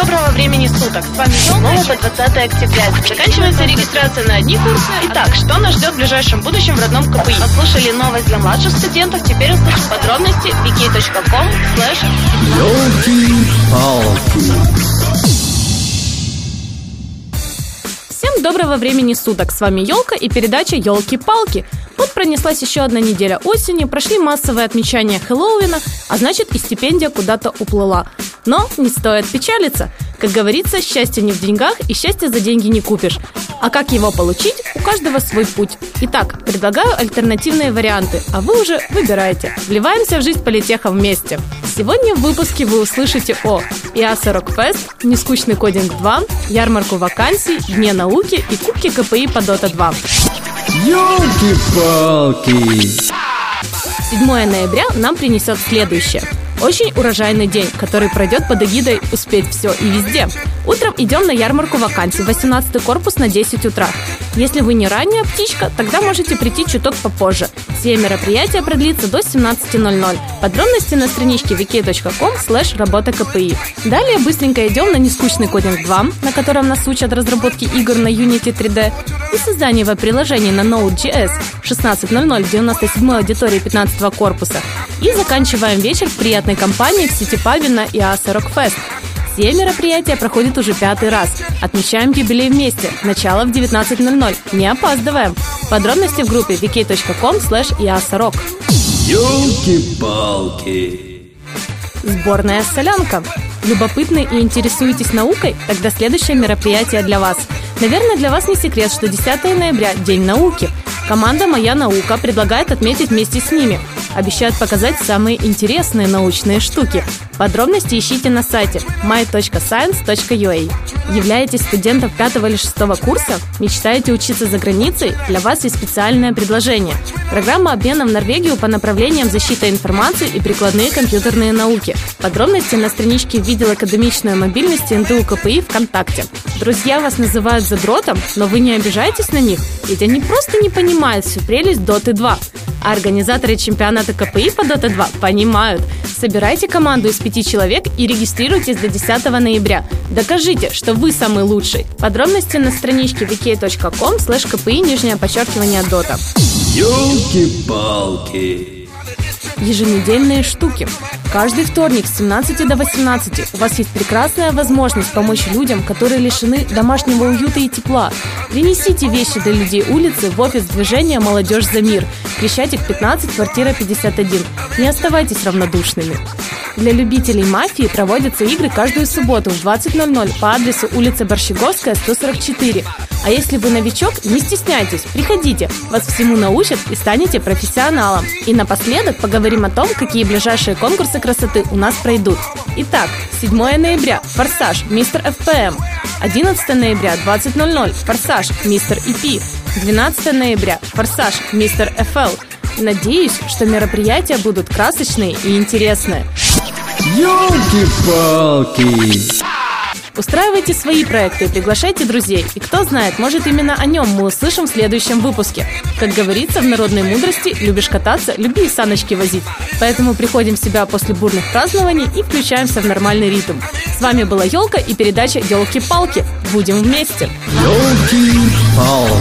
доброго времени суток. С вами снова по 20 октября. Заканчивается регистрация на одни курсы. Итак, что нас ждет в ближайшем будущем в родном КПИ? Послушали новость для младших студентов. Теперь услышим подробности wiki.com slash Всем доброго времени суток! С вами Елка и передача Елки-палки. Вот пронеслась еще одна неделя осени, прошли массовые отмечания Хэллоуина, а значит и стипендия куда-то уплыла. Но не стоит печалиться. Как говорится, счастье не в деньгах и счастье за деньги не купишь. А как его получить, у каждого свой путь. Итак, предлагаю альтернативные варианты, а вы уже выбираете. Вливаемся в жизнь политеха вместе. Сегодня в выпуске вы услышите о ИАСа Рокфест, Нескучный кодинг 2, ярмарку вакансий, Дне науки и Кубке КПИ по Дота 2. Ёлки-палки! 7 ноября нам принесет следующее. Очень урожайный день, который пройдет под эгидой «Успеть все и везде». Утром идем на ярмарку вакансий, 18 корпус на 10 утра. Если вы не ранняя птичка, тогда можете прийти чуток попозже. Все мероприятия продлится до 17.00. Подробности на страничке wiki.com slash работа КПИ. Далее быстренько идем на нескучный кодинг 2, на котором нас учат разработки игр на Unity 3D и создание веб-приложений на Node.js 16.00 в 97 аудитории 15 корпуса. И заканчиваем вечер в приятной компании в сити-пабе на IASA Rockfest. Все мероприятия проходят уже пятый раз. Отмечаем юбилей вместе. Начало в 19.00. Не опаздываем. Подробности в группе vk.com slash iasarok. Ёлки-палки! Сборная солянка. Любопытны и интересуетесь наукой? Тогда следующее мероприятие для вас. Наверное, для вас не секрет, что 10 ноября – День науки. Команда «Моя наука» предлагает отметить вместе с ними. Обещают показать самые интересные научные штуки. Подробности ищите на сайте my.science.ua. Являетесь студентом 5 или 6 курса? Мечтаете учиться за границей? Для вас есть специальное предложение. Программа обмена в Норвегию по направлениям защита информации и прикладные компьютерные науки. Подробности на страничке «Видел академичную мобильность НТУ КПИ ВКонтакте». Друзья вас называют задротом, но вы не обижайтесь на них, ведь они просто не понимают всю прелесть Доты 2. А организаторы чемпионата КПИ по Dota 2 понимают. Собирайте команду из пяти человек и регистрируйтесь до 10 ноября. Докажите, что вы самый лучший. Подробности на страничке wiki.com slash kpi нижнее подчеркивание Дота. Ёлки-палки! Еженедельные штуки. Каждый вторник с 17 до 18 у вас есть прекрасная возможность помочь людям, которые лишены домашнего уюта и тепла. Принесите вещи для людей улицы в офис движения «Молодежь за мир». Крещатик 15, квартира 51. Не оставайтесь равнодушными. Для любителей мафии проводятся игры каждую субботу в 20.00 по адресу улица Борщеговская, 144. А если вы новичок, не стесняйтесь, приходите, вас всему научат и станете профессионалом. И напоследок поговорим о том, какие ближайшие конкурсы красоты у нас пройдут. Итак, 7 ноября – «Форсаж», «Мистер ФПМ». 11 ноября, 20.00 – «Форсаж», «Мистер ИП». 12 ноября – «Форсаж», «Мистер ФЛ». Надеюсь, что мероприятия будут красочные и интересные. Ёлки-палки! Устраивайте свои проекты приглашайте друзей. И кто знает, может именно о нем мы услышим в следующем выпуске. Как говорится в народной мудрости, любишь кататься, люби и саночки возить. Поэтому приходим в себя после бурных празднований и включаемся в нормальный ритм. С вами была Елка и передача Елки-палки. Будем вместе! Ёлки-палки!